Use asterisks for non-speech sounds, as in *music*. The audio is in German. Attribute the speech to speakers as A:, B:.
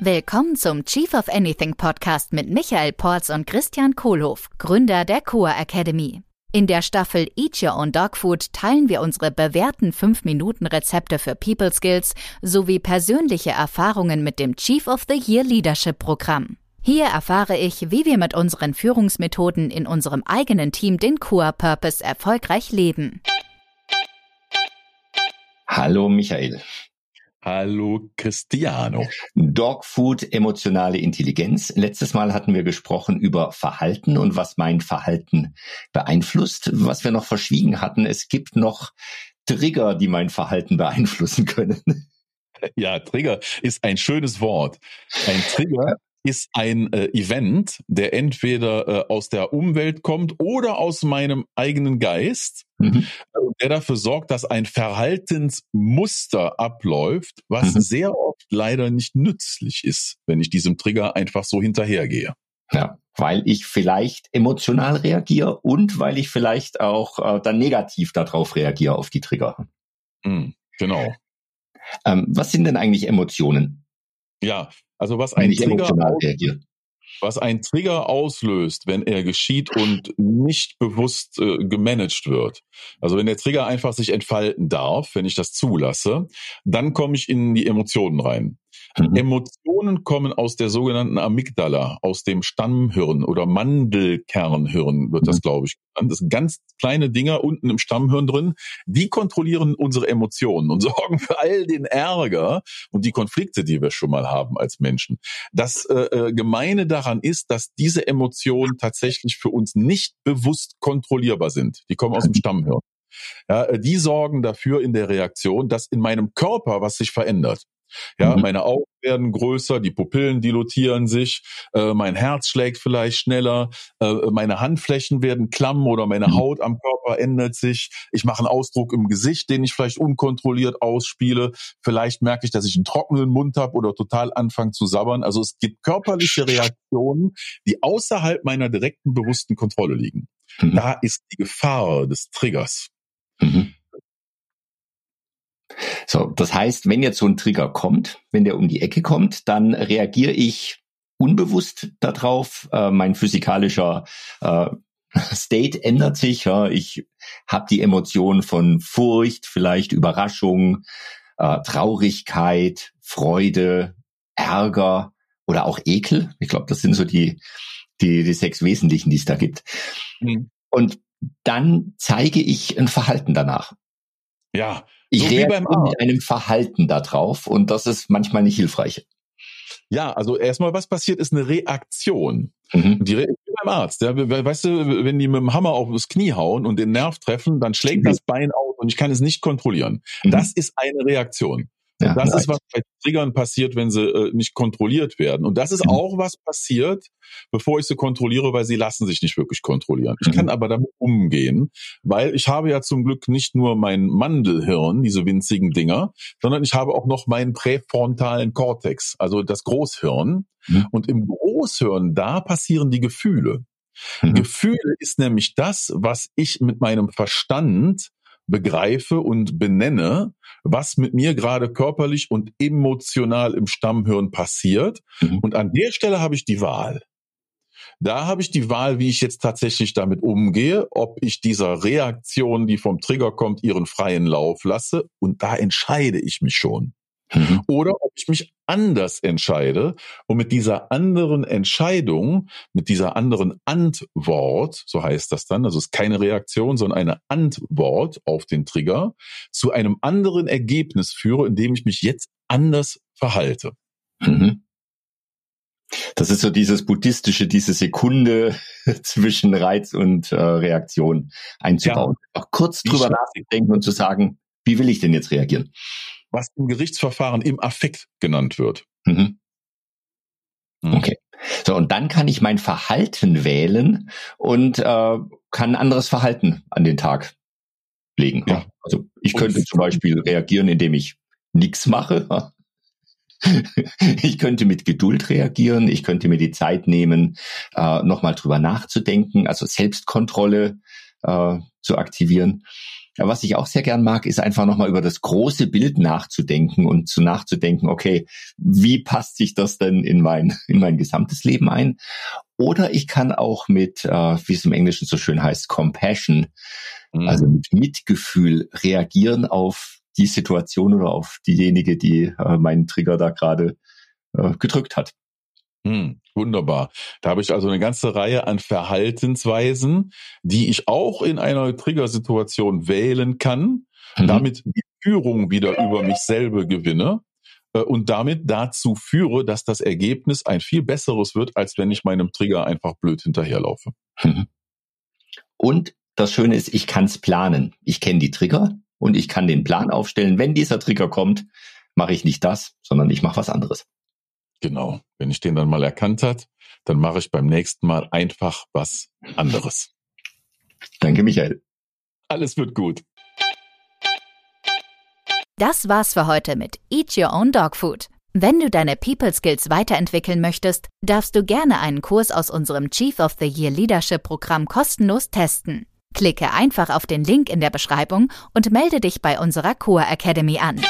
A: Willkommen zum Chief of Anything Podcast mit Michael Porz und Christian Kohlhoff, Gründer der Coa Academy. In der Staffel Eat Your Own Dog Food teilen wir unsere bewährten 5-Minuten-Rezepte für People Skills sowie persönliche Erfahrungen mit dem Chief of the Year Leadership Programm. Hier erfahre ich, wie wir mit unseren Führungsmethoden in unserem eigenen Team den Coa Purpose erfolgreich leben.
B: Hallo Michael.
C: Hallo Cristiano.
B: Dogfood, emotionale Intelligenz. Letztes Mal hatten wir gesprochen über Verhalten und was mein Verhalten beeinflusst. Was wir noch verschwiegen hatten, es gibt noch Trigger, die mein Verhalten beeinflussen können.
C: Ja, Trigger ist ein schönes Wort. Ein Trigger ist ein äh, Event, der entweder äh, aus der Umwelt kommt oder aus meinem eigenen Geist, mhm. Äh, der dafür sorgt, dass ein Verhaltensmuster abläuft, was mhm. sehr oft leider nicht nützlich ist, wenn ich diesem Trigger einfach so hinterhergehe.
B: Ja, weil ich vielleicht emotional reagiere und weil ich vielleicht auch äh, dann negativ darauf reagiere auf die Trigger.
C: Mhm, genau.
B: Ähm, was sind denn eigentlich Emotionen?
C: Ja, also was ein Trigger was ein Trigger auslöst, wenn er geschieht und nicht bewusst äh, gemanagt wird. Also wenn der Trigger einfach sich entfalten darf, wenn ich das zulasse, dann komme ich in die Emotionen rein. Mhm. Emotionen kommen aus der sogenannten Amygdala, aus dem Stammhirn oder Mandelkernhirn wird das, mhm. glaube ich, genannt. Das sind ganz kleine Dinger unten im Stammhirn drin. Die kontrollieren unsere Emotionen und *laughs* sorgen für all den Ärger und die Konflikte, die wir schon mal haben als Menschen. Das äh, äh Gemeine daran ist, dass diese Emotionen tatsächlich für uns nicht bewusst kontrollierbar sind. Die kommen aus dem Stammhirn. Ja, äh, die sorgen dafür in der Reaktion, dass in meinem Körper was sich verändert. Ja, mhm. meine Augen werden größer, die Pupillen dilutieren sich, äh, mein Herz schlägt vielleicht schneller, äh, meine Handflächen werden klamm oder meine mhm. Haut am Körper ändert sich. Ich mache einen Ausdruck im Gesicht, den ich vielleicht unkontrolliert ausspiele. Vielleicht merke ich, dass ich einen trockenen Mund habe oder total anfange zu sabbern. Also es gibt körperliche Reaktionen, die außerhalb meiner direkten bewussten Kontrolle liegen. Mhm. Da ist die Gefahr des Triggers. Mhm.
B: So, das heißt, wenn jetzt so ein Trigger kommt, wenn der um die Ecke kommt, dann reagiere ich unbewusst darauf. Äh, mein physikalischer äh, *laughs* State ändert sich. Ja. Ich habe die Emotion von Furcht, vielleicht Überraschung, äh, Traurigkeit, Freude, Ärger oder auch Ekel. Ich glaube, das sind so die, die, die sechs Wesentlichen, die es da gibt. Mhm. Und dann zeige ich ein Verhalten danach.
C: Ja,
B: ich so reagiere mit einem Verhalten darauf und das ist manchmal nicht hilfreich.
C: Ja, also erstmal, was passiert, ist eine Reaktion. Mhm. Die Re beim Arzt. Ja, weißt du, wenn die mit dem Hammer auf das Knie hauen und den Nerv treffen, dann schlägt mhm. das Bein aus und ich kann es nicht kontrollieren. Mhm. Das ist eine Reaktion. Ja, das ist, was bei Triggern passiert, wenn sie äh, nicht kontrolliert werden. Und das ist mhm. auch was passiert, bevor ich sie kontrolliere, weil sie lassen sich nicht wirklich kontrollieren. Ich mhm. kann aber damit umgehen, weil ich habe ja zum Glück nicht nur mein Mandelhirn, diese winzigen Dinger, sondern ich habe auch noch meinen präfrontalen Kortex, also das Großhirn. Mhm. Und im Großhirn, da passieren die Gefühle. Mhm. Gefühle ist nämlich das, was ich mit meinem Verstand begreife und benenne, was mit mir gerade körperlich und emotional im Stammhirn passiert. Mhm. Und an der Stelle habe ich die Wahl. Da habe ich die Wahl, wie ich jetzt tatsächlich damit umgehe, ob ich dieser Reaktion, die vom Trigger kommt, ihren freien Lauf lasse. Und da entscheide ich mich schon. Mhm. Oder ob ich mich anders entscheide und mit dieser anderen Entscheidung, mit dieser anderen Antwort, so heißt das dann, also es ist keine Reaktion, sondern eine Antwort auf den Trigger, zu einem anderen Ergebnis führe, indem ich mich jetzt anders verhalte. Mhm.
B: Das ist so dieses buddhistische, diese Sekunde *laughs* zwischen Reiz und äh, Reaktion einzubauen. Ja. Auch kurz drüber nachdenken und zu sagen, wie will ich denn jetzt reagieren?
C: Was im Gerichtsverfahren im Affekt genannt wird.
B: Mhm. mhm. Okay. So, und dann kann ich mein Verhalten wählen und äh, kann ein anderes Verhalten an den Tag legen. Ja. Also ich könnte zum Beispiel reagieren, indem ich nichts mache. *laughs* Ich könnte mit Geduld reagieren, ich könnte mir die Zeit nehmen, äh, nochmal drüber nachzudenken, also Selbstkontrolle äh, zu aktivieren. Was ich auch sehr gern mag, ist einfach nochmal über das große Bild nachzudenken und zu nachzudenken, okay, wie passt sich das denn in mein, in mein gesamtes Leben ein? Oder ich kann auch mit, äh, wie es im Englischen so schön heißt, Compassion, mhm. also mit Mitgefühl reagieren auf die Situation oder auf diejenige, die äh, meinen Trigger da gerade äh, gedrückt hat.
C: Hm, wunderbar. Da habe ich also eine ganze Reihe an Verhaltensweisen, die ich auch in einer Triggersituation wählen kann, mhm. damit die Führung wieder über mich selber gewinne äh, und damit dazu führe, dass das Ergebnis ein viel besseres wird, als wenn ich meinem Trigger einfach blöd hinterherlaufe. Mhm.
B: Und das Schöne ist, ich kann es planen. Ich kenne die Trigger und ich kann den Plan aufstellen. Wenn dieser Trigger kommt, mache ich nicht das, sondern ich mache was anderes.
C: Genau. Wenn ich den dann mal erkannt hat, dann mache ich beim nächsten Mal einfach was anderes.
B: Danke, Michael.
C: Alles wird gut.
A: Das war's für heute mit Eat Your Own Dog Food. Wenn du deine People Skills weiterentwickeln möchtest, darfst du gerne einen Kurs aus unserem Chief of the Year Leadership Programm kostenlos testen. Klicke einfach auf den Link in der Beschreibung und melde dich bei unserer Core Academy an.